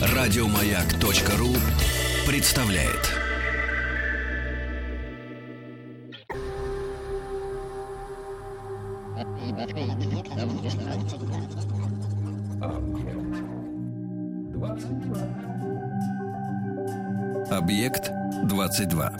Радиомаяк.ру представляет. Объект 22.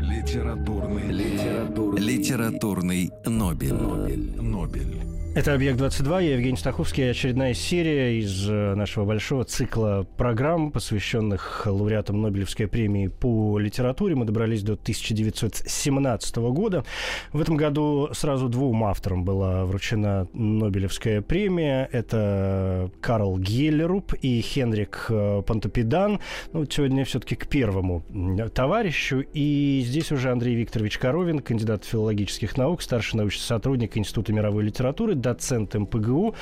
Литературный, литературный, Литературный Нобель. Нобель. Нобель. Это «Объект-22», я Евгений Стаховский. Очередная серия из э, нашего большого цикла программ, посвященных лауреатам Нобелевской премии по литературе. Мы добрались до 1917 года. В этом году сразу двум авторам была вручена Нобелевская премия. Это Карл Геллеруп и Хенрик э, Пантопидан. Ну, сегодня все-таки к первому товарищу. И здесь уже Андрей Викторович Коровин, кандидат филологических наук, старший научный сотрудник Института мировой литературы, доцент МПГУ.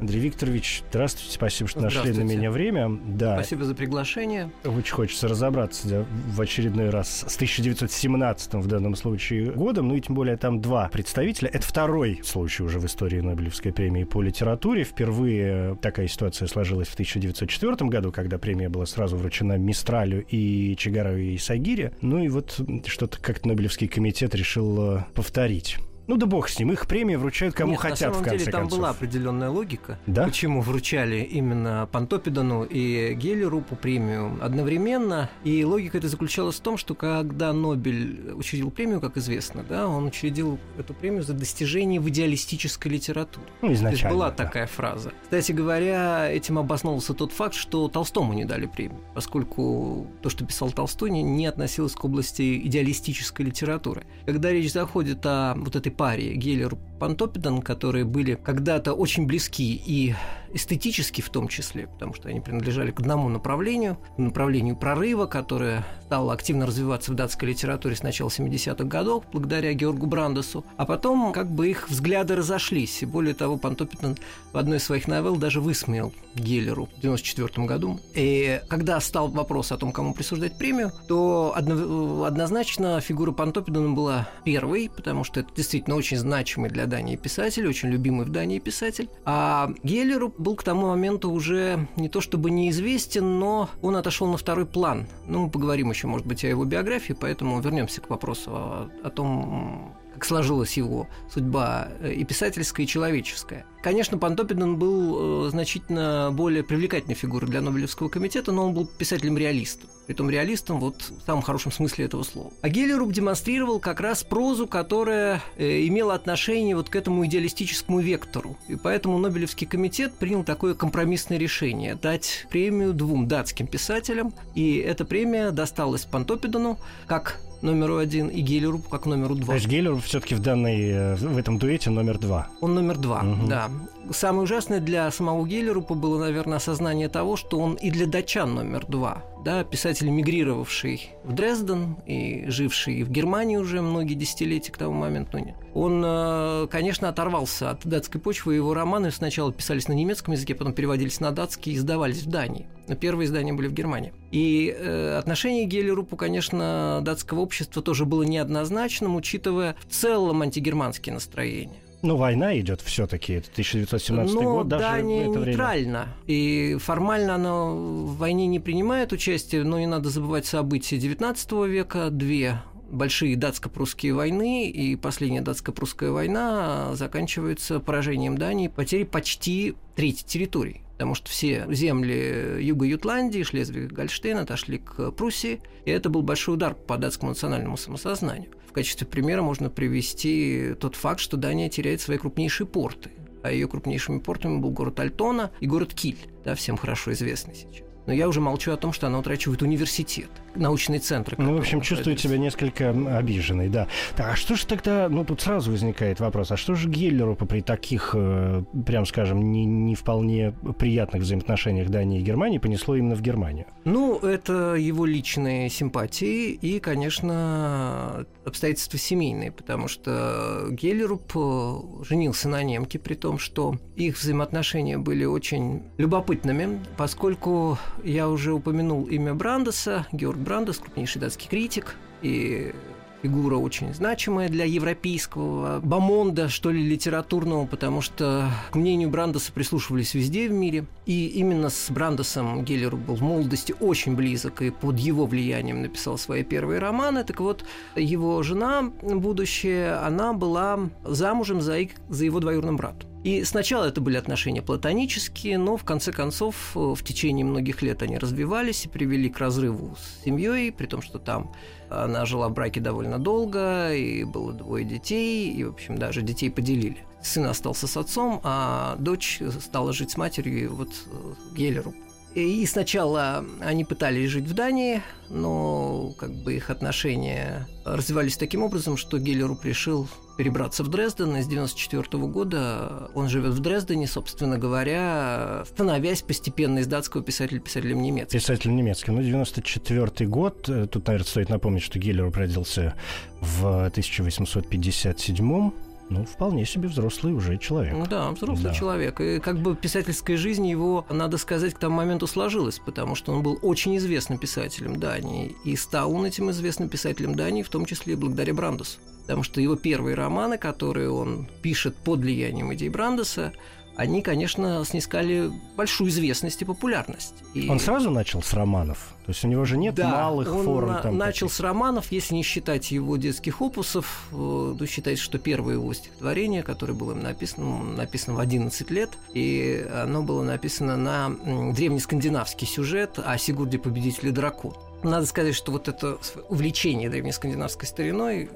Андрей Викторович, здравствуйте, спасибо, что нашли на меня время. Да. Спасибо за приглашение. Очень хочется разобраться да, в очередной раз с 1917 в данном случае годом, ну и тем более там два представителя. Это второй случай уже в истории Нобелевской премии по литературе. Впервые такая ситуация сложилась в 1904 году, когда премия была сразу вручена Мистралю и Чигарову и Сагире. Ну и вот что-то как-то Нобелевский комитет решил э, повторить. Ну да бог с ним, их премии вручают кому Нет, хотят, на самом в конце деле, там концов. была определенная логика, Да? почему вручали именно Пантопидану и Геллерупу премию одновременно. И логика это заключалась в том, что когда Нобель учредил премию, как известно, да, он учредил эту премию за достижение в идеалистической литературе. Ну, То есть изначально. была да. такая фраза. Кстати говоря, этим обосновался тот факт, что Толстому не дали премию, поскольку то, что писал Толстой, не, не относилось к области идеалистической литературы. Когда речь заходит о вот этой паре Геллер Пантопидан, которые были когда-то очень близки и эстетически в том числе, потому что они принадлежали к одному направлению, направлению прорыва, которое стало активно развиваться в датской литературе с начала 70-х годов благодаря Георгу Брандесу, а потом как бы их взгляды разошлись. И более того, Пантопитан в одной из своих новелл даже высмеял Геллеру в 94 году. И когда стал вопрос о том, кому присуждать премию, то одно- однозначно фигура Пантопидана была первой, потому что это действительно очень значимый для Дании писатель, очень любимый в Дании писатель. А Геллеру был к тому моменту уже не то чтобы неизвестен, но он отошел на второй план. Ну, мы поговорим еще, может быть, о его биографии, поэтому вернемся к вопросу о, о том, как сложилась его судьба э, и писательская, и человеческая. Конечно, Пантопидан был э, значительно более привлекательной фигурой для Нобелевского комитета, но он был писателем-реалистом. Притом реалистом вот в самом хорошем смысле этого слова. А Геллеруп демонстрировал как раз прозу, которая э, имела отношение вот к этому идеалистическому вектору. И поэтому Нобелевский комитет принял такое компромиссное решение – дать премию двум датским писателям. И эта премия досталась Пантопидану как номеру один и Геллерупу как номеру два. То есть Геллер все-таки в данной, э, в этом дуэте номер два. Он номер два, Мгм. да. Самое ужасное для самого Геллерупа было, наверное, осознание того, что он и для датчан номер два. Да, писатель, мигрировавший в Дрезден и живший в Германии уже многие десятилетия к тому моменту. не- Он, э, конечно, оторвался от датской почвы. Его романы сначала писались на немецком языке, потом переводились на датский и издавались в Дании. Но первые издания были в Германии. И э, отношение к Геллерупу, конечно, датского общества тоже было неоднозначным, учитывая в целом антигерманские настроения. Ну, война идет все-таки, это 1917 Но год, даже Дания это время. И формально она в войне не принимает участие, но не надо забывать события XIX века. Две большие датско-прусские войны, и последняя датско-прусская война заканчивается поражением Дании, потерей почти трети территории. Потому что все земли юга Ютландии, Шлезвиг, Гольштейн отошли к Пруссии, и это был большой удар по датскому национальному самосознанию. В качестве примера можно привести тот факт, что Дания теряет свои крупнейшие порты а ее крупнейшими портами был город Альтона и город Киль, да, всем хорошо известный сейчас. Но я уже молчу о том, что она утрачивает университет, научные центры. Ну, в общем, чувствую находятся. себя несколько обиженной, да. Так, а что же тогда, ну, тут сразу возникает вопрос, а что же Геллеру при таких, э, прям скажем, не, не вполне приятных взаимоотношениях Дании и Германии понесло именно в Германию? Ну, это его личные симпатии и, конечно, обстоятельства семейные, потому что Геллеруп женился на немке, при том, что их взаимоотношения были очень любопытными, поскольку я уже упомянул имя Брандеса, Георг Брандес, крупнейший датский критик, и фигура очень значимая для европейского бомонда, что ли, литературного, потому что к мнению Брандоса прислушивались везде в мире. И именно с Брандосом Геллер был в молодости очень близок, и под его влиянием написал свои первые романы. Так вот, его жена будущая, она была замужем за, за его двоюродным братом. И сначала это были отношения платонические, но в конце концов э, в течение многих лет они развивались и привели к разрыву с семьей, при том, что там она жила в браке довольно долго, и было двое детей, и, в общем, даже детей поделили. Сын остался с отцом, а дочь стала жить с матерью вот э, Геллеру. И сначала они пытались жить в Дании, но как бы их отношения развивались таким образом, что Геллеру решил перебраться в Дрезден. И с 1994 года он живет в Дрездене, собственно говоря, становясь постепенно из датского писателя писателем немецким. Писателем немецким. Ну, 94 год. Э, тут, наверное, стоит напомнить, что Геллер родился в 1857 ну, вполне себе взрослый уже человек. Ну да, взрослый да. человек. И как бы писательская жизнь его, надо сказать, к тому моменту сложилась, потому что он был очень известным писателем Дании. И стал он этим известным писателем Дании, в том числе и благодаря Брандусу потому что его первые романы, которые он пишет под влиянием идей Брандеса, они, конечно, снискали большую известность и популярность. И... Он сразу начал с романов? То есть у него же нет да, малых он форм? На- там начал таких. с романов, если не считать его детских опусов. Э, то считается, что первое его стихотворение, которое было им написано, написано в 11 лет, и оно было написано на древнескандинавский сюжет о Сигурде Победителе Дракон. Надо сказать, что вот это увлечение древнескандинавской стариной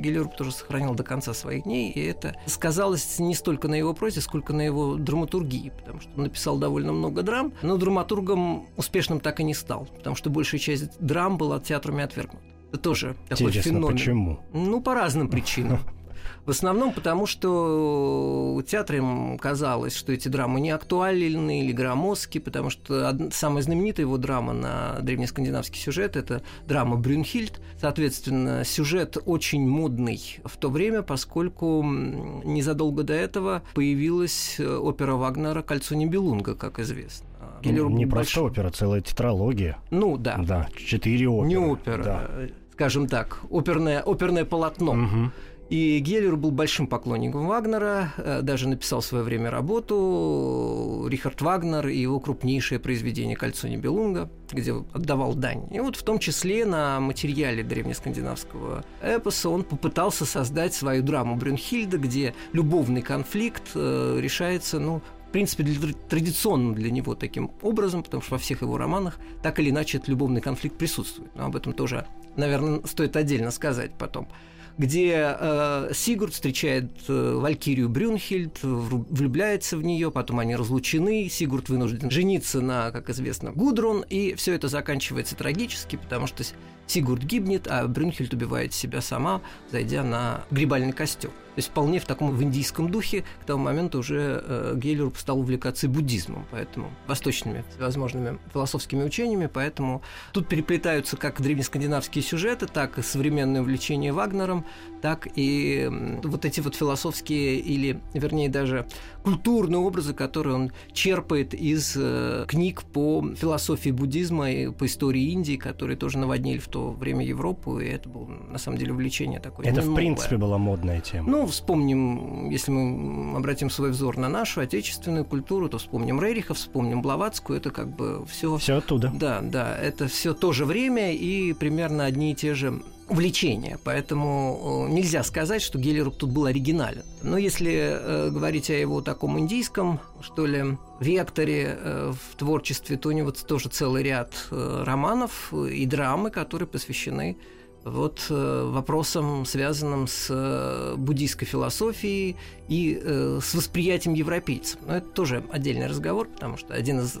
Геллеруб тоже сохранил до конца своих дней, и это сказалось не столько на его прозе, сколько на его драматургии, потому что он написал довольно много драм, но драматургом успешным так и не стал, потому что большая часть драм была театрами отвергнута. Это тоже такой Интересно, феномен. почему? Ну, по разным причинам. В основном потому, что театрам казалось, что эти драмы не актуальны или громоздки, потому что самая знаменитая его драма на древнескандинавский сюжет – это драма «Брюнхильд». Соответственно, сюжет очень модный в то время, поскольку незадолго до этого появилась э, опера Вагнера «Кольцо Нибелунга», как известно. Геллер не больш... просто опера, целая тетралогия. Ну да. Да, четыре оперы. Не опера, да. скажем так, оперное, оперное полотно. Угу. И Геллер был большим поклонником Вагнера, э, даже написал в свое время работу Рихард Вагнер и его крупнейшее произведение «Кольцо Нибелунга», где отдавал дань. И вот в том числе на материале древнескандинавского эпоса он попытался создать свою драму Брюнхильда, где любовный конфликт э, решается, ну, в принципе, для, традиционным для него таким образом, потому что во всех его романах так или иначе этот любовный конфликт присутствует. Но об этом тоже, наверное, стоит отдельно сказать потом где э, Сигурд встречает э, Валькирию Брюнхильд, влюбляется в нее, потом они разлучены, Сигурд вынужден жениться на, как известно, Гудрун, и все это заканчивается трагически, потому что Сигурд гибнет, а Брюнхельд убивает себя сама, зайдя на грибальный костер. То есть вполне в таком в индийском духе к тому моменту уже э, Гейлер стал увлекаться буддизмом, поэтому восточными возможными философскими учениями, поэтому тут переплетаются как древнескандинавские сюжеты, так и современное увлечение Вагнером, так и вот эти вот философские или, вернее, даже культурные образы, которые он черпает из э, книг по философии буддизма и по истории Индии, которые тоже наводнили в то время Европу, и это было на самом деле увлечение такое. Это, в принципе, была модная тема. Ну, вспомним, если мы обратим свой взор на нашу отечественную культуру, то вспомним Рерихов, вспомним Блаватскую, это как бы все. Все оттуда. Да, да, это все то же время и примерно одни и те же влечения, поэтому э, нельзя сказать, что Геллеруп тут был оригинален. Но если э, говорить о его таком индийском, что ли, векторе э, в творчестве, то у него тоже целый ряд э, романов и драмы, которые посвящены вот э, вопросам, связанным с э, буддийской философией и э, с восприятием европейцев. Но это тоже отдельный разговор, потому что один из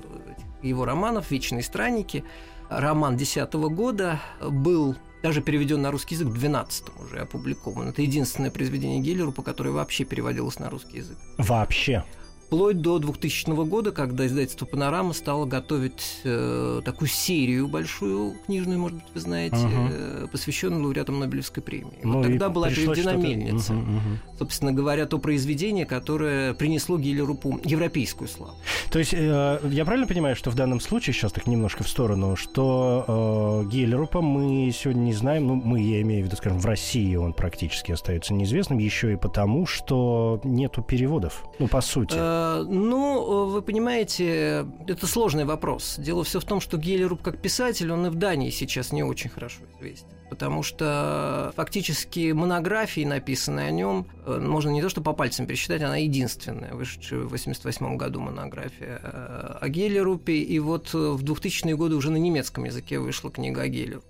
его романов «Вечные странники», роман 2010 года, был даже переведен на русский язык в 12 уже опубликован. Это единственное произведение Геллеру, по которое вообще переводилось на русский язык. Вообще? Вплоть до 2000 года, когда издательство «Панорама» стало готовить э, такую серию большую, книжную, может быть, вы знаете, э, посвященную лауреатам Нобелевской премии. Ну, вот тогда была переведена «Мельница». Uh-huh, uh-huh. Собственно говоря, то произведение, которое принесло Гиллерупу европейскую славу. То есть, э, я правильно понимаю, что в данном случае, сейчас так немножко в сторону, что э, Гиллерупа мы сегодня не знаем, ну, мы, я имею в виду, скажем, в России он практически остается неизвестным, еще и потому, что нету переводов, ну, по сути. Э, ну, вы понимаете, это сложный вопрос. Дело все в том, что Гелеруп как писатель, он и в Дании сейчас не очень хорошо известен. Потому что фактически монографии, написанные о нем, э, можно не то что по пальцам пересчитать, она единственная, вышедшая в 1988 году монография э, о Гелерупе. И вот в 2000-е годы уже на немецком языке вышла книга о Гелерупе.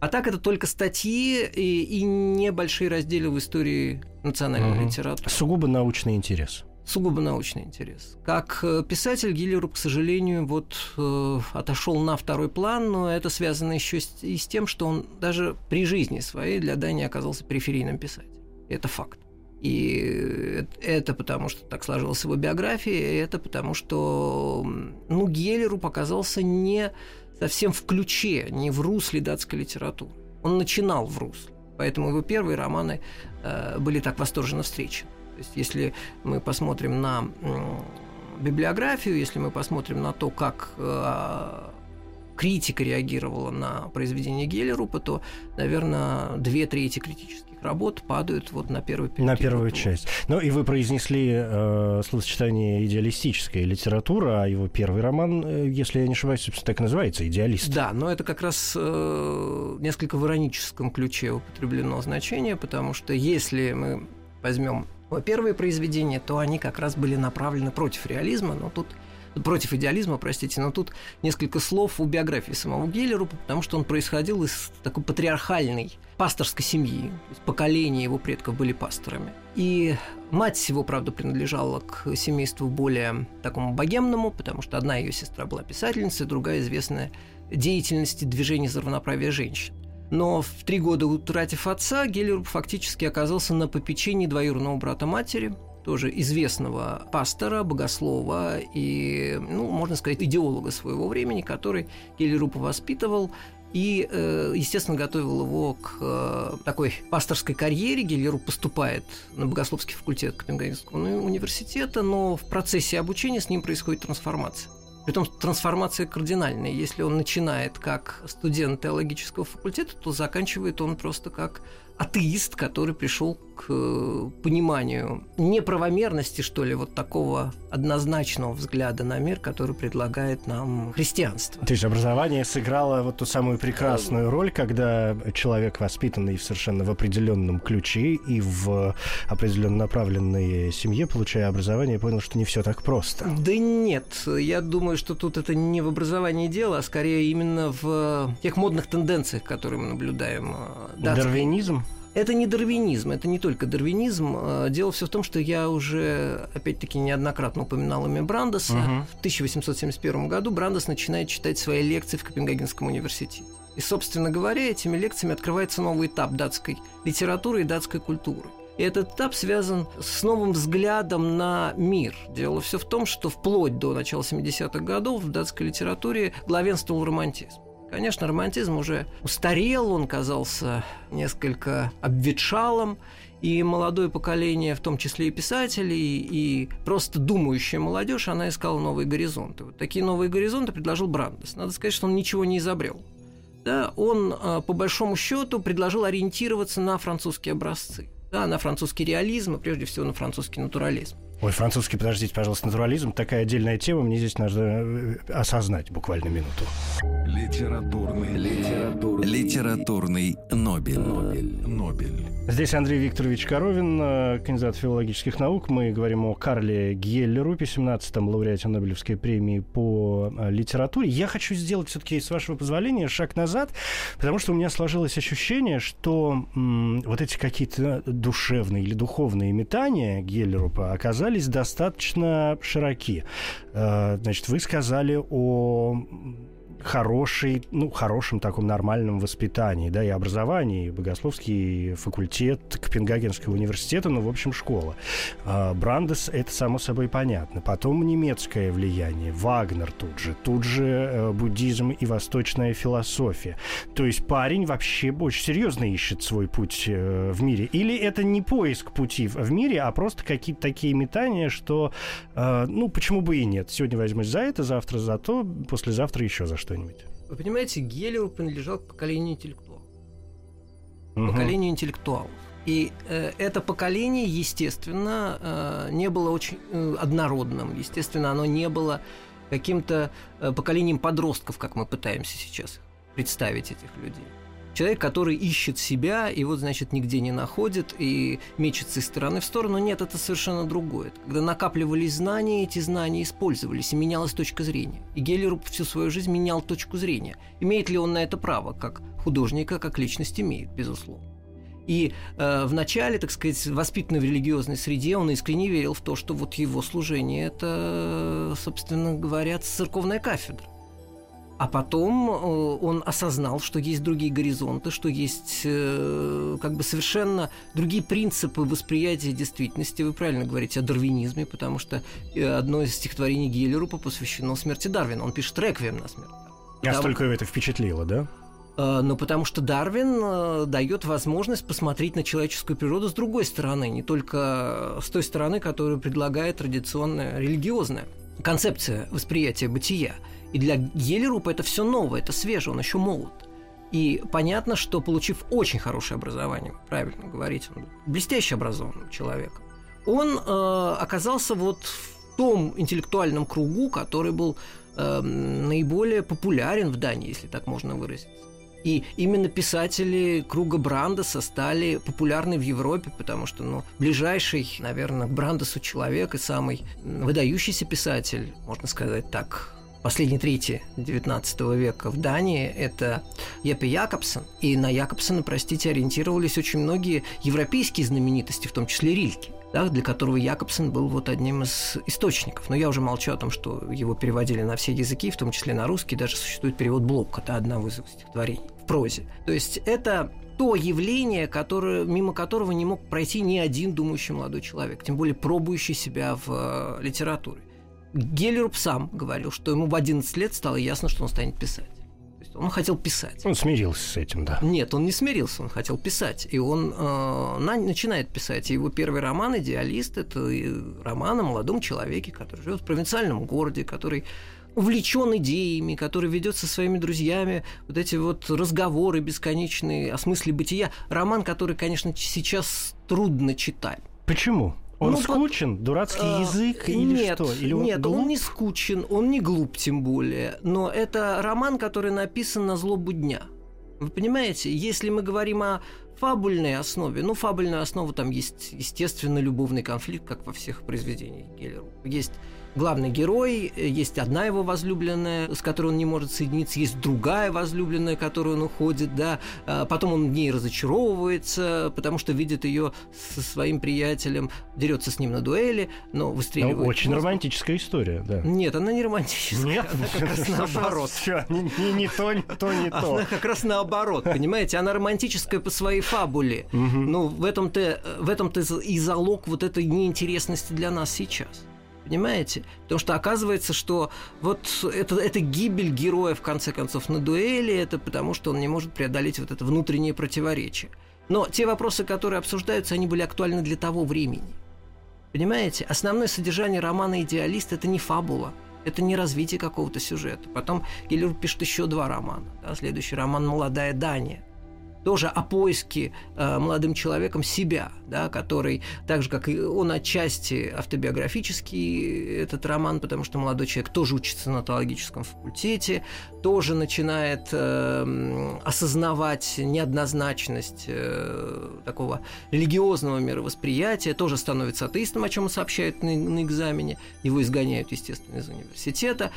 А так это только статьи и, и небольшие разделы в истории национальной угу. литературы. Сугубо научный интерес сугубо научный интерес. Как э, писатель Гиллеру, к сожалению, вот э, отошел на второй план, но это связано еще и с тем, что он даже при жизни своей для Дании оказался периферийным писателем. Это факт. И это потому, что так сложилась его биография, и это потому, что ну, Геллеру показался не совсем в ключе, не в русле датской литературы. Он начинал в русле, поэтому его первые романы э, были так восторженно встречены. То есть, если мы посмотрим на библиографию, если мы посмотрим на то, как э, критика реагировала на произведение Геллерупа, то, наверное, две трети критических работ падают вот на первую На первую часть. Ну и вы произнесли э, словосочетание идеалистическая литература, а его первый роман, э, если я не ошибаюсь, собственно, так и называется «Идеалист». Да, но это как раз э, несколько в ироническом ключе употреблено значение, потому что если мы возьмем первые произведения, то они как раз были направлены против реализма, но тут против идеализма, простите, но тут несколько слов у биографии самого Геллеру, потому что он происходил из такой патриархальной пасторской семьи. Поколения его предков были пасторами. И мать его, правда, принадлежала к семейству более такому богемному, потому что одна ее сестра была писательницей, другая известная деятельности движения за равноправие женщин. Но в три года утратив отца, Геллер фактически оказался на попечении двоюродного брата матери, тоже известного пастора, богослова и, ну, можно сказать, идеолога своего времени, который Геллеру воспитывал и, э, естественно, готовил его к э, такой пасторской карьере. Геллеру поступает на богословский факультет Копенгагенского университета, но в процессе обучения с ним происходит трансформация. Притом трансформация кардинальная. Если он начинает как студент теологического факультета, то заканчивает он просто как атеист, который пришел к э, пониманию неправомерности, что ли, вот такого однозначного взгляда на мир, который предлагает нам христианство. То есть образование сыграло вот ту самую прекрасную роль, когда человек, воспитанный совершенно в определенном ключе и в определенно направленной семье, получая образование, понял, что не все так просто. Да нет, я думаю, что тут это не в образовании дело, а скорее именно в тех модных тенденциях, которые мы наблюдаем. Э, Датской. Дарвинизм? Это не дарвинизм, это не только дарвинизм. А, дело все в том, что я уже, опять-таки, неоднократно упоминал имя Брандеса. Угу. В 1871 году Брандес начинает читать свои лекции в Копенгагенском университете. И, собственно говоря, этими лекциями открывается новый этап датской литературы и датской культуры. И этот этап связан с новым взглядом на мир. Дело все в том, что вплоть до начала 70-х годов в датской литературе главенствовал романтизм. Конечно, романтизм уже устарел, он казался несколько обветшалым, и молодое поколение, в том числе и писателей, и просто думающая молодежь, она искала новые горизонты. Вот такие новые горизонты предложил Брандес. Надо сказать, что он ничего не изобрел. Да, он, а, по большому счету, предложил ориентироваться на французские образцы, да, на французский реализм и, прежде всего, на французский натурализм. Ой, французский, подождите, пожалуйста, натурализм. Такая отдельная тема, мне здесь надо э, осознать буквально минуту. Литературный, литературный, литературный Нобель. Нобель. Нобель. Здесь Андрей Викторович Коровин, э, кандидат филологических наук. Мы говорим о Карле Гьеллерупе, 17-м лауреате Нобелевской премии по э, литературе. Я хочу сделать все-таки, с вашего позволения, шаг назад, потому что у меня сложилось ощущение, что м, вот эти какие-то душевные или духовные метания Гьеллерупа оказались оказались достаточно широки. Э, значит, вы сказали о хорошей, ну, хорошем таком нормальном воспитании, да, и образовании, и богословский факультет Копенгагенского университета, ну, в общем, школа. А, Брандес — это само собой понятно. Потом немецкое влияние, Вагнер тут же, тут же э, буддизм и восточная философия. То есть парень вообще очень серьезно ищет свой путь э, в мире. Или это не поиск пути в мире, а просто какие-то такие метания, что, э, ну, почему бы и нет. Сегодня возьмусь за это, завтра за то, послезавтра еще за что-нибудь. Вы понимаете, Геллеру принадлежал к поколению интеллектуалов. Угу. Поколению интеллектуалов. И э, это поколение, естественно, э, не было очень э, однородным. Естественно, оно не было каким-то э, поколением подростков, как мы пытаемся сейчас представить этих людей. Человек, который ищет себя и вот, значит, нигде не находит и мечется из стороны в сторону. Нет, это совершенно другое. Когда накапливались знания, эти знания использовались, и менялась точка зрения. И Геллер всю свою жизнь менял точку зрения. Имеет ли он на это право, как художника, как личность имеет, безусловно. И э, в начале, так сказать, воспитанный в религиозной среде, он искренне верил в то, что вот его служение – это, собственно говоря, церковная кафедра. А потом э, он осознал, что есть другие горизонты, что есть э, как бы совершенно другие принципы восприятия действительности. Вы правильно говорите о дарвинизме, потому что э, одно из стихотворений Гиллерупа посвящено смерти Дарвина. Он пишет реквием на смерть. Настолько его это впечатлило, да? Ну, потому что Дарвин дает возможность посмотреть на человеческую природу с другой стороны, не только с той стороны, которую предлагает традиционная религиозная концепция восприятия бытия. И для Гелерупа это все новое, это свежее, он еще молод. И понятно, что получив очень хорошее образование, правильно говорить, он блестяще образованным человеком, он э, оказался вот в том интеллектуальном кругу, который был э, наиболее популярен в Дании, если так можно выразиться. И именно писатели круга Брандеса стали популярны в Европе, потому что ну, ближайший, наверное, к Брандесу человек и самый выдающийся писатель, можно сказать так, последней трети XIX века в Дании, это Епе Якобсон. И на Якобсона, простите, ориентировались очень многие европейские знаменитости, в том числе Рильки да, для которого Якобсон был вот одним из источников. Но я уже молчу о том, что его переводили на все языки, в том числе на русский, даже существует перевод Блока, да, одного из его стихотворений в прозе. То есть это то явление, которое, мимо которого не мог пройти ни один думающий молодой человек, тем более пробующий себя в э, литературе. Геллеруп сам говорил, что ему в 11 лет стало ясно, что он станет писать. То есть он хотел писать. Он смирился с этим, да. Нет, он не смирился, он хотел писать. И он э, на, начинает писать. И его первый роман «Идеалист» — это роман о молодом человеке, который живет в провинциальном городе, который увлечен идеями, который ведет со своими друзьями вот эти вот разговоры бесконечные о смысле бытия. Роман, который, конечно, сейчас трудно читать. Почему? Он ну, скучен, вот, дурацкий а, язык или нет, что? Или он нет, глуп? он не скучен, он не глуп тем более. Но это роман, который написан на злобу дня. Вы понимаете, если мы говорим о фабульной основе, ну, фабульная основа там есть, естественно, любовный конфликт, как во всех произведениях Геллера. Есть главный герой, есть одна его возлюбленная, с которой он не может соединиться, есть другая возлюбленная, которую он уходит, да, а потом он в ней разочаровывается, потому что видит ее со своим приятелем, дерется с ним на дуэли, но выстреливает. Ну, очень романтическая история, да. Нет, она не романтическая, Нет? она как раз наоборот. Не, не то, то, не то. Она как раз наоборот, понимаете, она романтическая по своей фабуле. Ну, в этом-то в этом-то и залог вот этой неинтересности для нас сейчас. Понимаете? Потому что оказывается, что вот это, это гибель героя, в конце концов, на дуэли, это потому что он не может преодолеть вот это внутреннее противоречие. Но те вопросы, которые обсуждаются, они были актуальны для того времени. Понимаете? Основное содержание романа «Идеалист» – это не фабула, это не развитие какого-то сюжета. Потом Геллер пишет еще два романа. Да? Следующий роман «Молодая Дания», тоже о поиске э, молодым человеком себя, да, который, так же, как и он отчасти автобиографический, этот роман, потому что молодой человек тоже учится на теологическом факультете, тоже начинает э, осознавать неоднозначность э, такого религиозного мировосприятия, тоже становится атеистом, о чем он сообщает на, на экзамене, его изгоняют, естественно, из университета.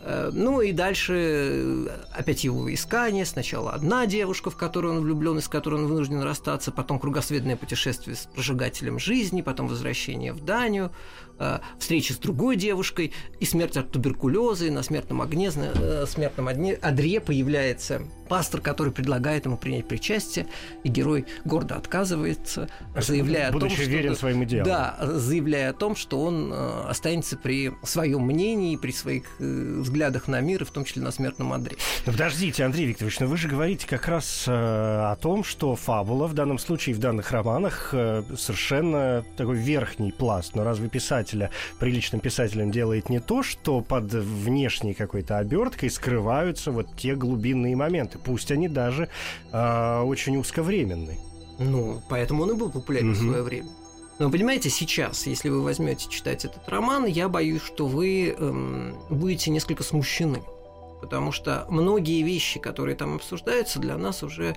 Э, ну и дальше э, опять его искание. Сначала одна девушка, в которую он влюблен и с которой он вынужден расстаться, потом кругосветное путешествие с прожигателем жизни, потом возвращение в Данию, э, встреча с другой девушкой, и смерть от туберкулеза, и на смертном, огне, э, смертном одне, одре появляется пастор, который предлагает ему принять причастие, и герой гордо отказывается, заявляя Будучи о том, что... верен своим идеалам. Да, заявляя о том, что он э, останется при своем мнении, при своих э, взглядах на мир, и в том числе на смертном одре. Но подождите, Андрей Викторович, но вы же говорите как раз э, о том, что фабула в данном случае, в данных романах, э, совершенно такой верхний пласт. Но разве писателя, приличным писателем делает не то, что под внешней какой-то оберткой скрываются вот те глубинные моменты, пусть они даже э, очень узковременные. Ну, поэтому он и был популярен в Мгм. свое время. Но понимаете, сейчас, если вы возьмете читать этот роман, я боюсь, что вы эм, будете несколько смущены. Потому что многие вещи, которые там обсуждаются, для нас уже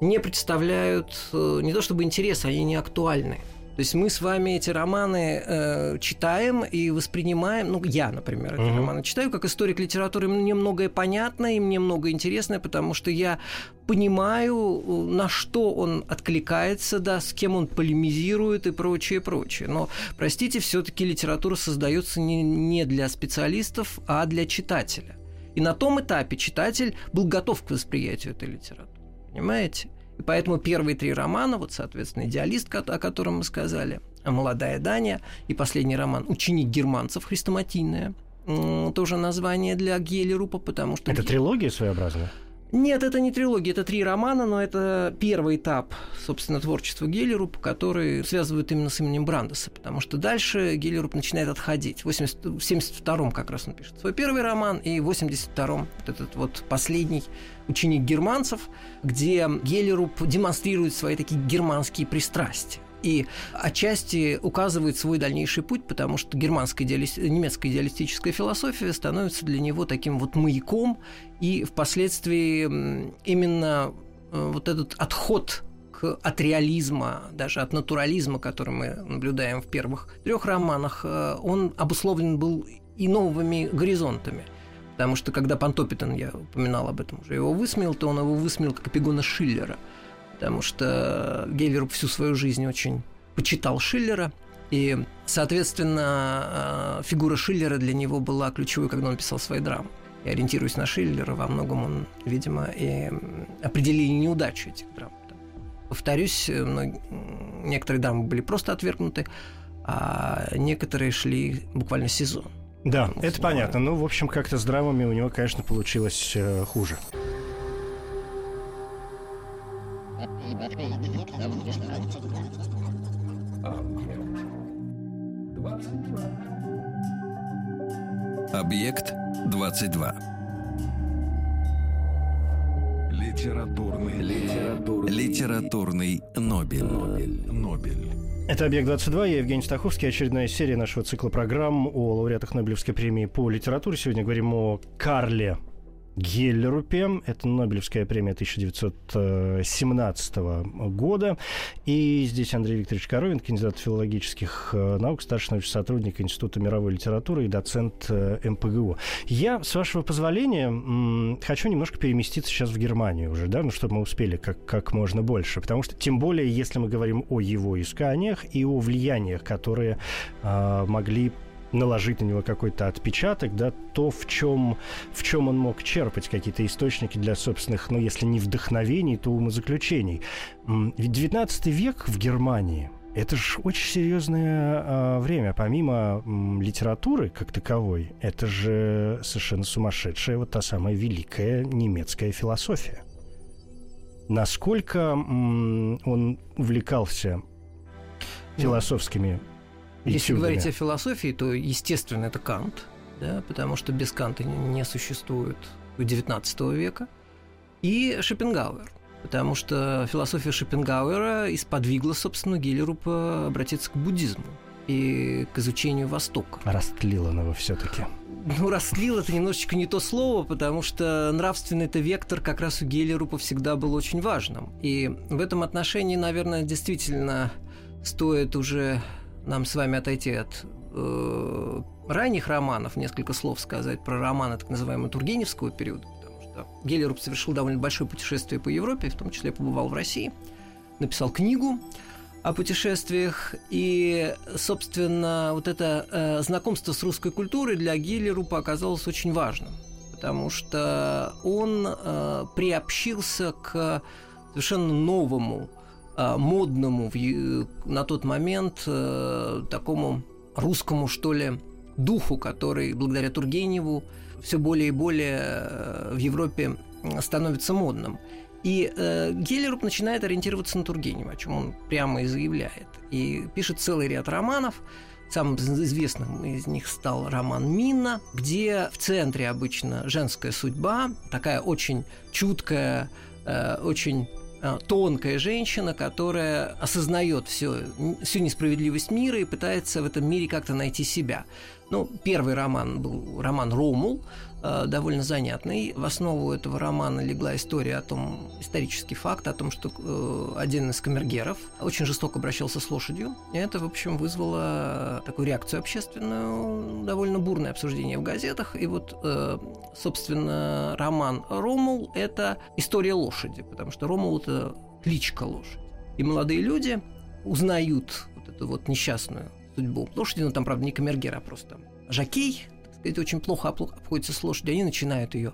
не представляют э, не то чтобы интерес, они не актуальны. То есть мы с вами эти романы э, читаем и воспринимаем, ну я, например, эти Мгм. романы читаю как историк литературы, мне многое понятно и мне многое интересное, потому что я понимаю, э, на что он откликается, да, с кем он полемизирует и прочее, прочее. Но, простите, все-таки литература создается не, не для специалистов, а для читателя. И на том этапе читатель был готов к восприятию этой литературы. Понимаете? И поэтому первые три романа, вот, соответственно, «Идеалист», о котором мы сказали, «Молодая Даня» и последний роман «Ученик германцев» хрестоматийное, м, тоже название для Гелерупа, потому что... Это трилогия своеобразная? Нет, это не трилогия, это три романа, но это первый этап, собственно, творчества Геллерупа, который связывают именно с именем Брандеса, потому что дальше Геллеруп начинает отходить. В 80 в 72-м как раз он пишет свой первый роман, и в 82-м вот этот вот последний «Ученик германцев», где Геллеруп демонстрирует свои такие германские пристрастия и отчасти указывает свой дальнейший путь, потому что германская идеалис- немецкая идеалистическая философия становится для него таким вот маяком, и впоследствии именно э, вот этот отход к, от реализма, даже от натурализма, который мы наблюдаем в первых трех романах, э, он обусловлен был и новыми горизонтами. Потому что когда Пантопитон, я упоминал об этом уже, его высмеял, то он его высмеял как эпигона Шиллера. Потому что Геллеруп всю свою жизнь очень почитал Шиллера. И, соответственно, э, фигура Шиллера для него была ключевой, когда он писал свои драмы. И ориентируясь на Шиллера, во многом он, видимо, и определил неудачу этих драм. Повторюсь, э, некоторые драмы были просто отвергнуты, а некоторые шли буквально сезон. Да, Ну, это понятно. Ну, в общем, как-то с драмами у него, конечно, получилось э, хуже. 22. Литературный, литературный, Литературный Нобель. Нобель, Нобель. Это «Объект-22», я Евгений Стаховский, очередная серия нашего цикла программ о лауреатах Нобелевской премии по литературе. Сегодня говорим о Карле Геллерупе. Это Нобелевская премия 1917 года. И здесь Андрей Викторович Коровин, кандидат филологических э, наук, старший научный сотрудник Института мировой литературы и доцент э, МПГУ. Я, с вашего позволения, хочу немножко переместиться сейчас в Германию уже, да, ну, чтобы мы успели как, как можно больше. Потому что, тем более, если мы говорим о его исканиях и о влияниях, которые э, могли наложить на него какой-то отпечаток, да, то в чем, в чем он мог черпать какие-то источники для собственных, ну, если не вдохновений, то умозаключений. Ведь 19 век в Германии это же очень серьезное а, время. Помимо м, литературы как таковой, это же совершенно сумасшедшая вот та самая великая немецкая философия. Насколько м, он увлекался философскими Если этюдами? говорить о философии, то, естественно, это Кант, да, потому что без Канта не- существует XIX века, и Шопенгауэр, потому что философия Шопенгауэра исподвигла, собственно, Геллерупа обратиться к буддизму и к изучению Востока. Растлил он его все-таки. Ну, растлил это немножечко не то слово, потому что нравственный это вектор как раз у Геллерупа всегда был очень важным. И в этом отношении, наверное, действительно стоит уже нам с вами отойти от э, ранних романов, несколько слов сказать про романы так называемого Тургеневского периода, потому что Геллеруп совершил довольно большое путешествие по Европе, в том числе побывал в России, написал книгу, о путешествиях. И, собственно, вот это э, знакомство с русской культурой для Гиллерупа оказалось очень важным, потому что он э, приобщился к совершенно новому, модному в, на тот момент э, такому русскому, что ли, духу, который благодаря Тургеневу все более и более э, в Европе становится модным. И э, Геллеруп начинает ориентироваться на Тургенева, о чем он прямо и заявляет. И пишет целый ряд романов. Самым известным из них стал роман «Мина», где в центре обычно женская судьба, такая очень чуткая, э, очень э, тонкая женщина, которая осознает всю, всю несправедливость мира и пытается в этом мире как-то найти себя. Ну, первый роман был роман «Ромул», э, довольно занятный. В основу этого романа легла история о том, исторический факт о том, что э, один из камергеров очень жестоко обращался с лошадью. И это, в общем, вызвало такую реакцию общественную, довольно бурное обсуждение в газетах. И вот, э, собственно, роман «Ромул» — это история лошади, потому что Ромул — это кличка лошади. И молодые люди узнают вот эту вот несчастную судьбу лошади, ну там, правда, не камергер, а просто жакей, так сказать, очень плохо обходится с лошадью, они начинают ее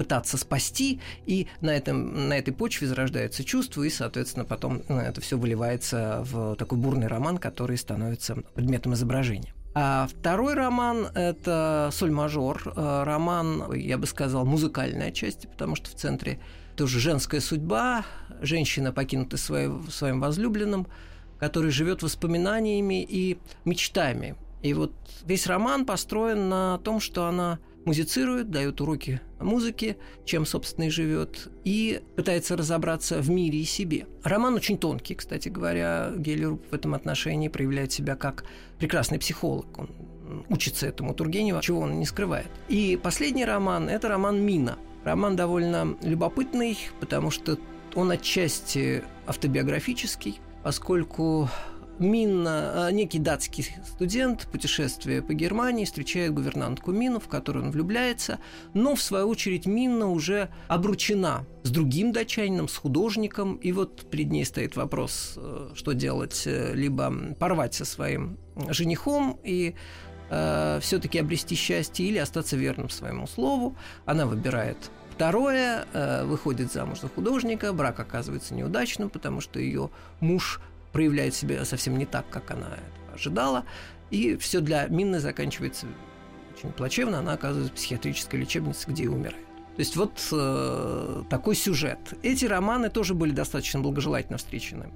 пытаться спасти, и на, этом, на этой почве зарождаются чувства, и, соответственно, потом ну, это все выливается в такой бурный роман, который становится предметом изображения. А второй роман – это «Соль-мажор». Э, роман, я бы сказал, музыкальной отчасти, потому что в центре тоже женская судьба, женщина, покинутая своим, своим возлюбленным – который живет воспоминаниями и мечтами. И вот весь роман построен на том, что она музицирует, дает уроки музыки, чем, собственно, и живет, и пытается разобраться в мире и себе. Роман очень тонкий, кстати говоря. Геллер в этом отношении проявляет себя как прекрасный психолог. Он учится этому Тургенева, чего он не скрывает. И последний роман – это роман «Мина». Роман довольно любопытный, потому что он отчасти автобиографический, поскольку Минна, э, некий датский студент, путешествуя по Германии, встречает гувернантку Мину, в которую он влюбляется, но, в свою очередь, Минна уже обручена с другим датчанином, с художником, и вот перед ней стоит вопрос, э, что делать, э, либо порвать со своим женихом и э, все-таки обрести счастье или остаться верным своему слову. Она выбирает Второе, э, выходит замуж за художника, брак оказывается неудачным, потому что ее муж проявляет себя совсем не так, как она ожидала, и все для Минны заканчивается очень плачевно, она оказывается в психиатрической лечебнице, где и умирает. То есть вот э, такой сюжет. Эти романы тоже были достаточно благожелательно встречены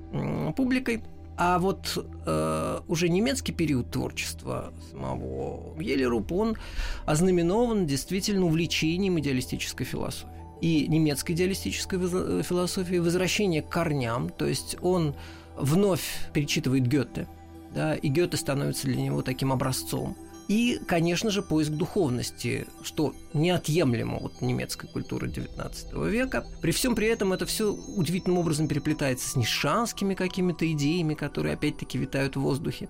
публикой. А вот э, уже немецкий период творчества самого Геллерупа, он ознаменован действительно увлечением идеалистической философии. И немецкой идеалистической э, философии, возвращение к корням, то есть он вновь перечитывает Гёте, да, и Гёте становится для него таким образцом. И, конечно же, поиск духовности, что неотъемлемо от немецкой культуры XIX века. При всем при этом это все удивительным образом переплетается с нишанскими какими-то идеями, которые опять-таки витают в воздухе.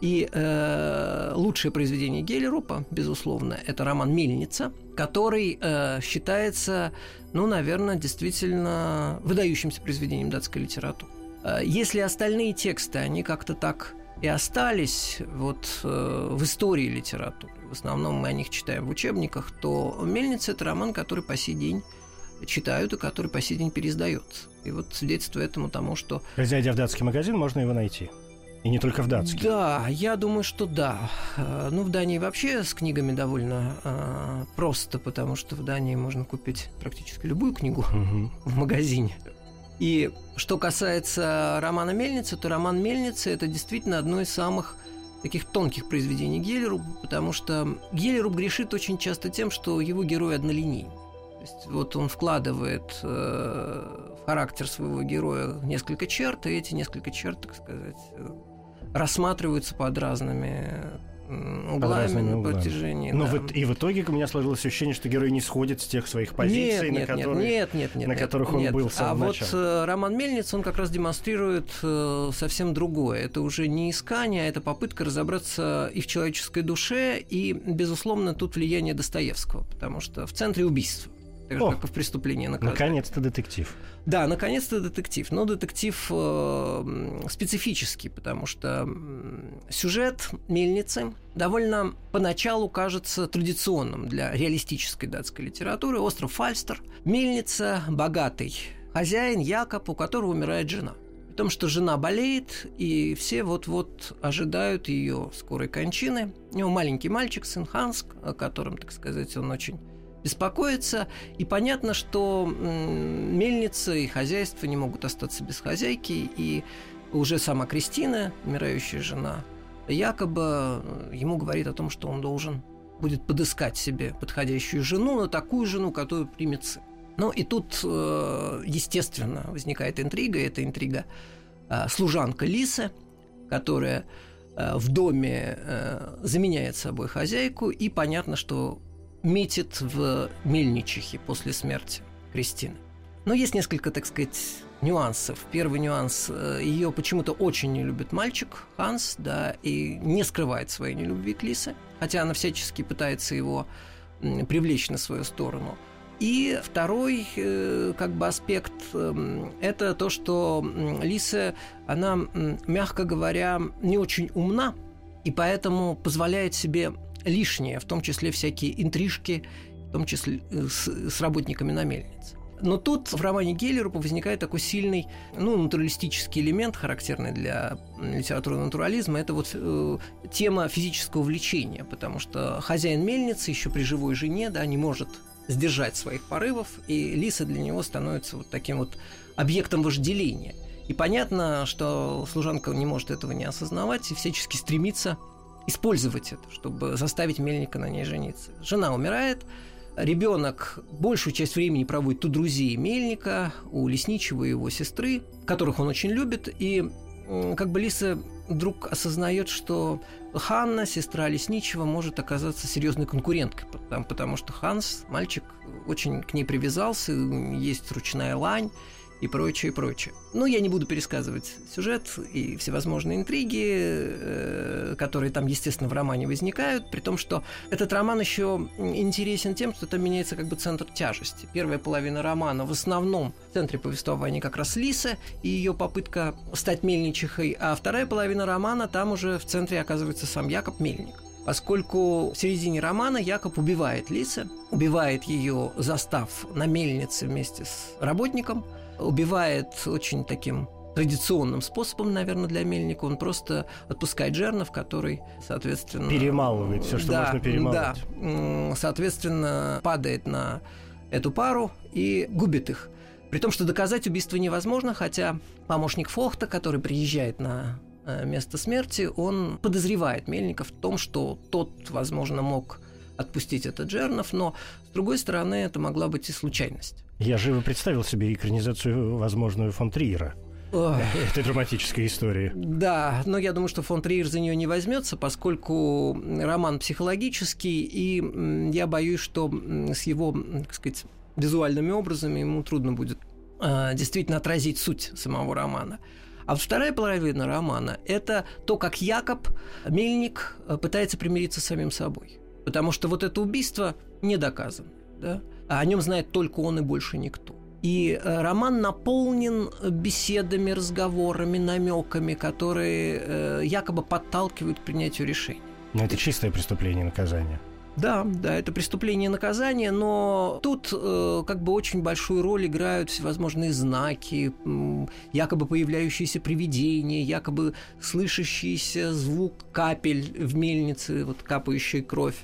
И э, лучшее произведение Геллерупа, безусловно, это роман «Мельница», который э, считается, ну, наверное, действительно выдающимся произведением датской литературы. Э, если остальные тексты, они как-то так и остались вот э, в истории литературы. В основном мы о них читаем в учебниках, то «Мельница» – это роман, который по сей день читают и который по сей день переиздается. И вот свидетельство этому тому, что... Зайдя в датский магазин, можно его найти. И не только в датский. Да, я думаю, что да. Э, ну, в Дании вообще с книгами довольно э, просто, потому что в Дании можно купить практически любую книгу угу. в магазине. И что касается романа «Мельница», то роман «Мельница» — это действительно одно из самых таких тонких произведений Геллеру, потому что Геллеру грешит очень часто тем, что его герой однолинейный. То есть вот он вкладывает э, в характер своего героя несколько черт, и эти несколько черт, так сказать, э, рассматриваются под разными углами на протяжении. Но да. в, и в итоге у меня сложилось ощущение, что герой не сходит с тех своих позиций, нет, нет, на, которые, нет, нет, нет, на нет, которых нет, он был с А самого вот э, роман Мельниц, он как раз демонстрирует э, совсем другое. Это уже не искание, а это попытка разобраться и в человеческой душе, и, безусловно, тут влияние Достоевского, потому что в центре убийства. Так же, О, как и в преступлении наказания. Наконец-то детектив. Да, наконец-то детектив. Но детектив э, специфический, потому что сюжет мельницы довольно поначалу кажется традиционным для реалистической датской литературы. Остров Фальстер. Мельница, богатый хозяин Якоб, у которого умирает жена. При том, что жена болеет, и все вот-вот ожидают ее скорой кончины. У него маленький мальчик, сын Ханск, о котором, так сказать, он очень беспокоится. И понятно, что м, мельница и хозяйство не могут остаться без хозяйки. И уже сама Кристина, умирающая жена, якобы ему говорит о том, что он должен будет подыскать себе подходящую жену, но такую жену, которую примет сын. Ну и тут, э, естественно, возникает интрига. Это интрига э, служанка Лисы, которая э, в доме заменяет собой хозяйку, и понятно, что метит в мельничихе после смерти Кристины. Но есть несколько, так сказать, нюансов. Первый нюанс э, ее почему-то очень не любит мальчик Ханс, да, и не скрывает своей нелюбви к Лисе, хотя она всячески пытается его привлечь на свою сторону. И второй э, как бы аспект э, это то, что Лиса, она, мягко говоря, не очень умна, и поэтому позволяет себе лишнее, в том числе всякие интрижки, в том числе э, с, с работниками на мельнице. Но тут в романе Геллера возникает такой сильный, ну, натуралистический элемент, характерный для литературы натурализма. Это вот э, тема физического влечения, потому что хозяин мельницы еще при живой жене, да, не может сдержать своих порывов, и Лиса для него становится вот таким вот объектом вожделения. И понятно, что служанка не может этого не осознавать и всячески стремится использовать это, чтобы заставить мельника на ней жениться. Жена умирает, ребенок большую часть времени проводит у друзей мельника, у лесничего и его сестры, которых он очень любит, и как бы Лиса вдруг осознает, что Ханна, сестра лесничего, может оказаться серьезной конкуренткой, потому, потому что Ханс, мальчик, очень к ней привязался, есть ручная лань, и прочее, и прочее. Ну, я не буду пересказывать сюжет и всевозможные интриги, э, которые там, естественно, в романе возникают, при том, что этот роман еще интересен тем, что там меняется как бы центр тяжести. Первая половина романа в основном в центре повествования как раз Лиса и ее попытка стать мельничихой, а вторая половина романа там уже в центре оказывается сам Якоб Мельник поскольку в середине романа Якоб убивает Лиса, убивает ее, застав на мельнице вместе с работником, убивает очень таким традиционным способом, наверное, для мельника. Он просто отпускает жернов, который, соответственно... Перемалывает все, что да, можно перемалывать. Да, соответственно, падает на эту пару и губит их. При том, что доказать убийство невозможно, хотя помощник Фохта, который приезжает на э, место смерти, он подозревает Мельника в том, что тот, возможно, мог отпустить этот жернов, но, с другой стороны, это могла быть и случайность. Я живо представил себе экранизацию возможную фон Триера Ох. этой драматической истории. Да, но я думаю, что фон Триер за нее не возьмется, поскольку роман психологический, и я боюсь, что с его, так сказать, визуальными образами ему трудно будет э, действительно отразить суть самого романа. А вот вторая половина романа – это то, как Якоб Мельник э, пытается примириться с самим собой. Потому что вот это убийство не доказано. Да? О нем знает только он и больше никто. И э, роман наполнен беседами, разговорами, намеками, которые э, якобы подталкивают к принятию решений. Но это чистое преступление и наказание. Да, да, это преступление и наказание, но тут э, как бы очень большую роль играют всевозможные знаки, м, якобы появляющиеся привидения, якобы слышащийся звук капель в мельнице, вот капающая кровь.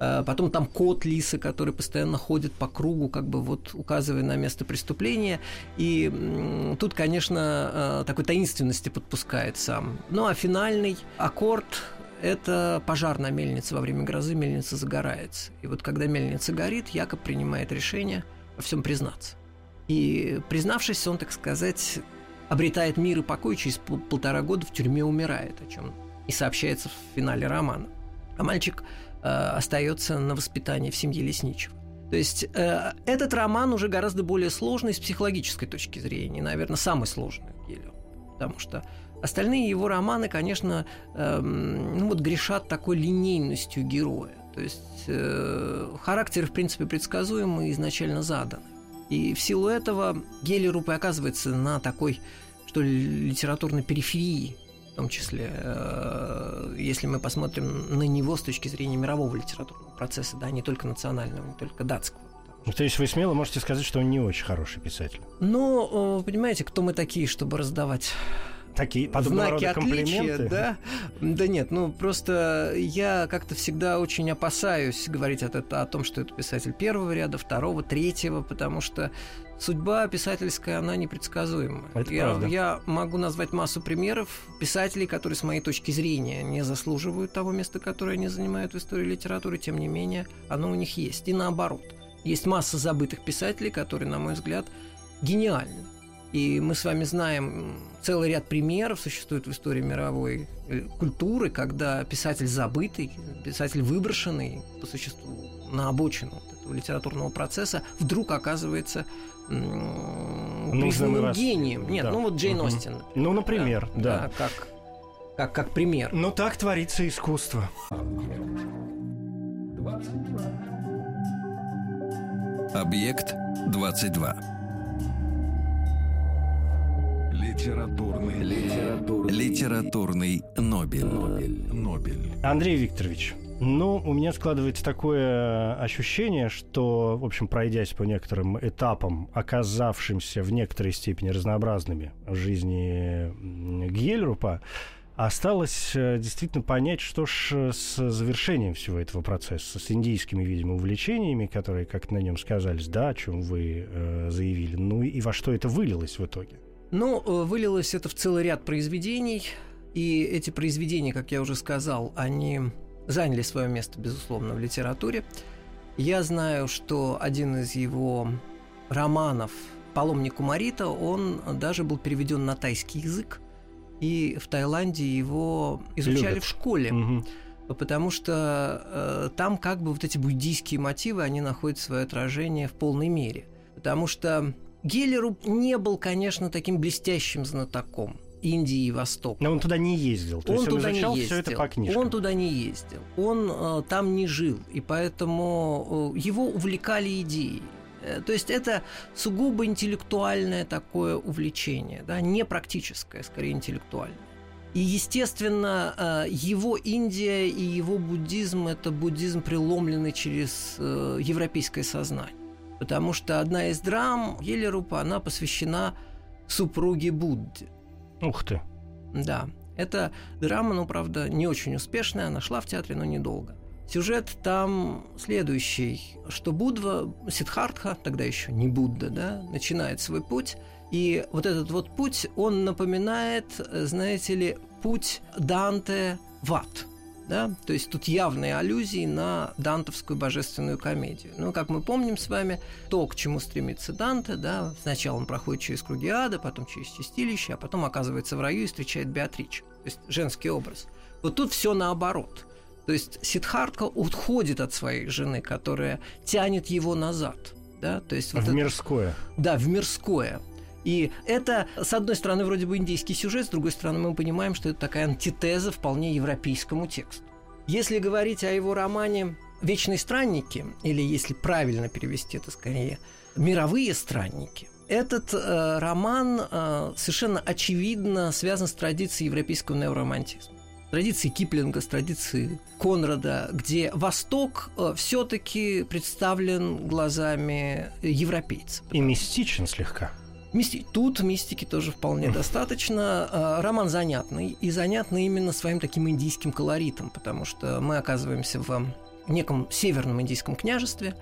Э, Потом там кот лисы, который постоянно ходит по кругу, как бы вот указывая на место преступления. И тут, конечно, э, такой таинственности подпускает сам. Ну а финальный аккорд это пожар на мельнице во время грозы, мельница загорается. И вот когда мельница горит, Якоб принимает решение во всем признаться. И признавшись, он, так сказать, обретает мир и покой, через пол- полтора года в тюрьме умирает, о чем и сообщается в финале романа. А мальчик остается на воспитании в семье лесничего. То есть э, этот роман уже гораздо более сложный с психологической точки зрения, наверное, самый сложный у. Потому что остальные его романы, конечно, эм, ну вот грешат такой линейностью героя. То есть э, характер, в принципе, предсказуемый изначально задан. И в силу этого Гелеруп и оказывается на такой, что ли, литературной периферии, в том числе, э, если мы посмотрим на него с точки зрения мирового литературного процесса, да, не только национального, не только датского. Ну, то есть вы смело можете сказать, что он не очень хороший писатель. Э, понимаете, кто мы такие, чтобы раздавать Такие подобного знаки рода отличия, комплименты? да? Да нет, ну просто я как-то всегда очень опасаюсь говорить от это, о том, что это писатель первого ряда, второго, третьего, потому что судьба писательская, она непредсказуема. Это я, правда. я могу назвать массу примеров писателей, которые, с моей точки зрения, не заслуживают того места, которое они занимают в истории литературы, тем не менее, оно у них есть. И наоборот. Есть масса забытых писателей, которые, на мой взгляд, гениальны. И мы с вами знаем целый ряд примеров существует в истории мировой э, культуры, когда писатель забытый, писатель выброшенный по существу на обочину вот этого литературного процесса вдруг оказывается признанным гением. Нет, да. ну вот Джейн Мгм. Остин. например, Ну, например, да. как, как, как пример. Ну, так творится искусство. Объект 22. Литературный. Литературный. Литературный Нобель. Нобель. Нобель. Андрей Викторович, ну, у меня складывается такое ощущение, что, в общем, пройдясь по некоторым этапам, оказавшимся в некоторой степени разнообразными в жизни Гельрупа, осталось э, действительно понять, что ж э, с завершением всего этого процесса, с индийскими, видимо, увлечениями, которые, как на нем сказались, да, о чем вы э, заявили, ну и во что это вылилось в итоге. Ну, э, вылилось это в целый ряд произведений, и эти произведения, как я уже сказал, они заняли свое место, безусловно, в литературе. Я знаю, что один из его романов «Паломник Умарита», он даже был переведен на тайский язык, и в Таиланде его изучали Любят. в школе. Мгм. Потому что э, там как бы вот эти буддийские мотивы, они находят свое отражение в полной мере. Потому что Геллеру не был, конечно, таким блестящим знатоком Индии и Востока. Но он туда не ездил, то он есть он туда изучал не все ездил. это по книжкам. Он туда не ездил. Он э, там не жил. И поэтому э, его увлекали идеи. Э, То есть это сугубо интеллектуальное такое увлечение, да, не практическое, скорее интеллектуальное. И, естественно, э, его Индия и его буддизм – это буддизм, преломленный через э, европейское сознание. Потому что одна из драм Елерупа, она посвящена супруге Будде. Ух ты. Да, это драма, ну, правда, не очень успешная, она шла в театре, но недолго. Сюжет там следующий, что Будва, Сиддхартха, тогда еще не Будда, да, начинает свой путь, и вот этот вот путь, он напоминает, э, знаете ли, путь Данте в ад. Да? То есть тут явные аллюзии на дантовскую божественную комедию. Ну, как мы помним с вами, то, к чему стремится Данте, да, сначала он проходит через круги ада, потом через чистилище, а потом оказывается в раю и встречает Беатричу. То есть женский образ. Вот тут все наоборот. То есть Сиддхартха уходит от своей жены, которая тянет его назад. Да? То есть вот в это- мирское. да, в мирское. И это, с одной стороны, вроде бы индийский сюжет, с другой стороны, мы понимаем, что это такая антитеза вполне европейскому тексту. Если говорить о его романе «Вечные странники», или если правильно перевести это скорее «Мировые странники», этот э, роман э, совершенно очевидно связан с традицией европейского неоромантизма. Традицией Киплинга, с традицией Конрада, где Восток все-таки представлен глазами европейцев. И мистичен слегка. Мисти- Тут мистики тоже вполне достаточно. А, Роман занятный, и занятный именно своим таким индийским колоритом, потому что мы оказываемся в неком северном индийском княжестве,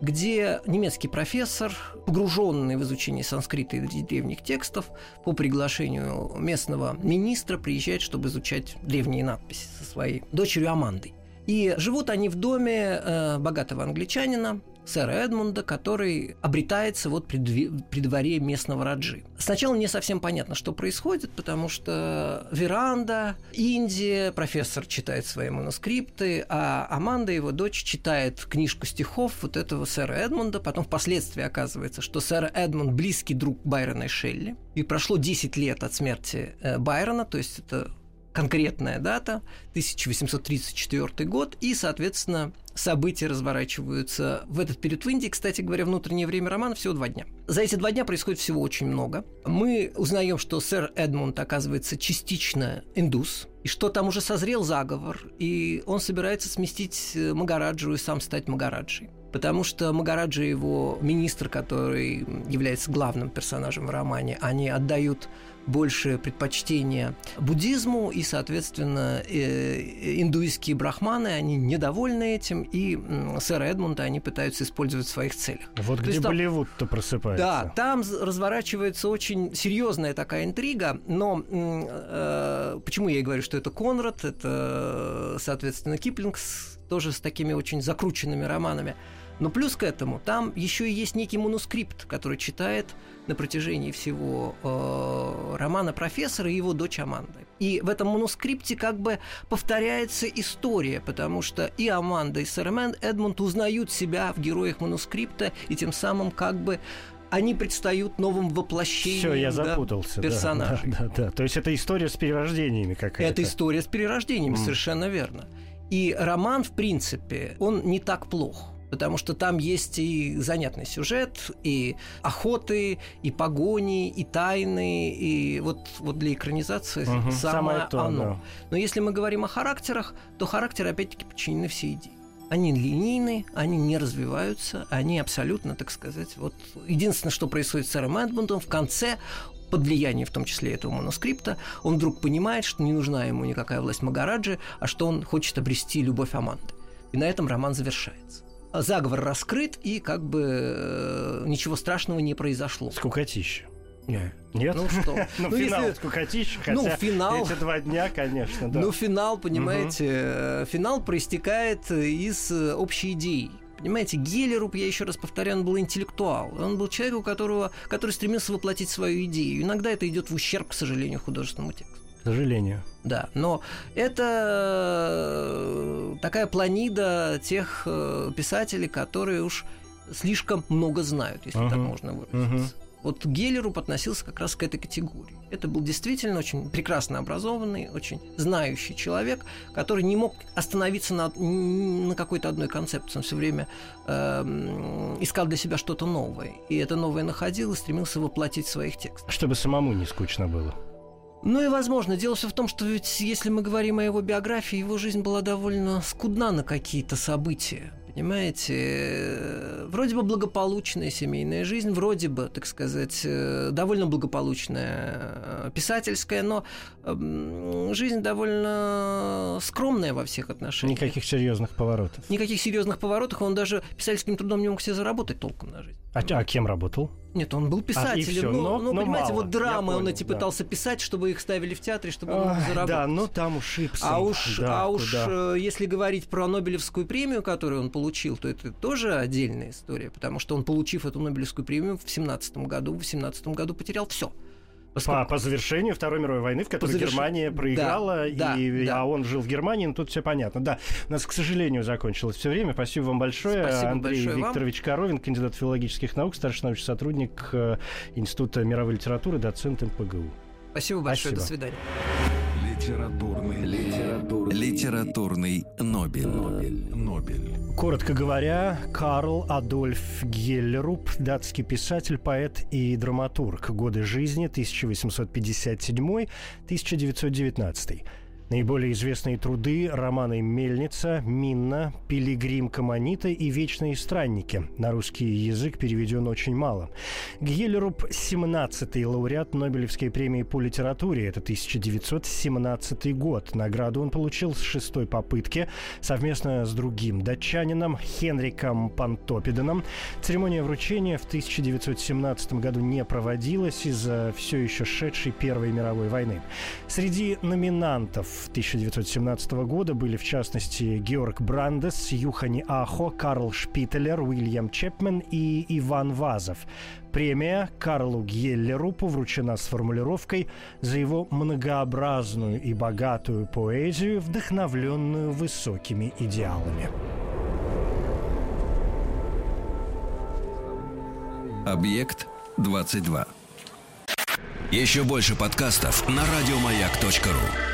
где немецкий профессор, погруженный в изучение санскрита и древних текстов, по приглашению местного министра приезжает, чтобы изучать древние надписи со своей дочерью Амандой. И живут они в доме э, богатого англичанина, сэра Эдмунда, который обретается вот при, при дворе местного раджи. Сначала не совсем понятно, что происходит, потому что веранда, Индия, профессор читает свои манускрипты, а Аманда, его дочь, читает книжку стихов вот этого сэра Эдмунда. Потом впоследствии оказывается, что сэр Эдмунд близкий друг Байрона и Шелли. И прошло 10 лет от смерти э, Байрона, то есть это конкретная дата, 1834 год, и, соответственно, события разворачиваются в этот период в Индии. Кстати говоря, внутреннее время романа всего два дня. За эти два дня происходит всего очень много. Мы узнаем, что сэр Эдмунд оказывается частично индус, и что там уже созрел заговор, и он собирается сместить э, Магараджу и сам стать Магараджей. Потому что Магараджа и его министр, который является главным персонажем в романе, они отдают больше предпочтение буддизму, и, соответственно, э, индуистские брахманы, они недовольны этим, и сэра Эдмунда они пытаются использовать в своих целях. Вот То где там, Болливуд-то просыпается. Да, там разворачивается очень серьезная такая интрига, но э, почему я и говорю, что это Конрад, это, соответственно, Киплинг, тоже с такими очень закрученными романами. Но плюс к этому, там еще и есть некий манускрипт, который читает на протяжении всего э, романа профессора и его дочь Аманда. И в этом манускрипте как бы повторяется история, потому что и Аманда, и сэр Эдмунд узнают себя в героях манускрипта, и тем самым как бы они предстают новым воплощением Все, я запутался, да, персонажей. Да, да, да, да. То есть это история с перерождениями какая-то. Это история с перерождениями, mm. совершенно верно. И роман, в принципе, он не так плох потому что там есть и занятный сюжет, и охоты, и погони, и тайны, и вот, вот для экранизации угу, самое, самое то, оно. Да. Но если мы говорим о характерах, то характеры опять-таки подчинены всей идее. Они линейны, они не развиваются, они абсолютно, так сказать, вот единственное, что происходит с сэром Эдмундом, в конце под влиянием в том числе этого манускрипта, он вдруг понимает, что не нужна ему никакая власть Магараджи, а что он хочет обрести любовь Аманды. И на этом роман завершается. Заговор раскрыт, и как бы э, ничего страшного не произошло. Скукотища. Нет. Нет? Ну что? ну, ну, финал если... скукотища, хотя ну, финал... эти два дня, конечно, да. Ну, финал, понимаете, угу. финал проистекает из э, общей идеи. Понимаете, Геллеру, я еще раз повторяю, он был интеллектуал. Он был человек, у которого, который стремился воплотить свою идею. Иногда это идет в ущерб, к сожалению, художественному тексту. К сожалению. Да, но это такая планида тех э, писателей, которые уж слишком много знают, если uh-huh. так можно выразиться. Uh-huh. Вот Геллеруп относился как раз к этой категории. Это был действительно очень прекрасно образованный, очень знающий человек, который не мог остановиться на, на какой-то одной концепции. Он все время э, искал для себя что-то новое. И это новое находил и стремился воплотить в своих текстах. Чтобы самому не скучно было. Ну и возможно. Дело все в том, что ведь если мы говорим о его биографии, его жизнь была довольно скудна на какие-то события. Понимаете, вроде бы благополучная семейная жизнь, вроде бы, так сказать, э, довольно благополучная э, писательская, но эм, жизнь довольно скромная во всех отношениях. Никаких серьезных поворотов. Никаких серьезных поворотов, он даже писательским трудом не мог себе заработать толком на жизнь. А, а кем работал? Нет, он был писателем. А, ну, но, ну, но понимаете, мало. вот драмы понял, он эти да. пытался писать, чтобы их ставили в театре, чтобы он заработал. Да, но там уж Ипсон. А уж, да, а уж э, если говорить про Нобелевскую премию, которую он получил, то это тоже отдельная история, потому что он, получив эту Нобелевскую премию в 17 году, в 17 году потерял все. Поскольку... По, по завершению Второй мировой войны, в которой заверш... Германия проиграла, да, и, да, а он жил в Германии, ну, тут все понятно. Да, у нас, к сожалению, закончилось все время. Спасибо вам большое. Спасибо Андрей большое Викторович вам. Коровин, кандидат филологических наук, старший научный сотрудник э, Института мировой литературы, доцент МПГУ. Спасибо большое. Спасибо. До свидания. Литературный, литературный, литературный Нобель. Нобель. Нобель. Коротко говоря, Карл Адольф Геллеруп, датский писатель, поэт и драматург. Годы жизни 1857-1919. Наиболее известные труды – романы «Мельница», «Минна», «Пилигрим Каманита» и «Вечные странники». На русский язык переведен очень мало. Гелеруп – 17-й лауреат Нобелевской премии по литературе. Это 1917 год. Награду он получил с шестой попытки совместно с другим датчанином Хенриком Пантопиданом. Церемония вручения в 1917 году не проводилась из-за все еще шедшей Первой мировой войны. Среди номинантов 1917 года были, в частности, Георг Брандес, Юхани Ахо, Карл Шпителер, Уильям Чепмен и Иван Вазов. Премия Карлу Геллерупу вручена с формулировкой за его многообразную и богатую поэзию, вдохновленную высокими идеалами. Объект 22. Еще больше подкастов на радиомаяк.ру.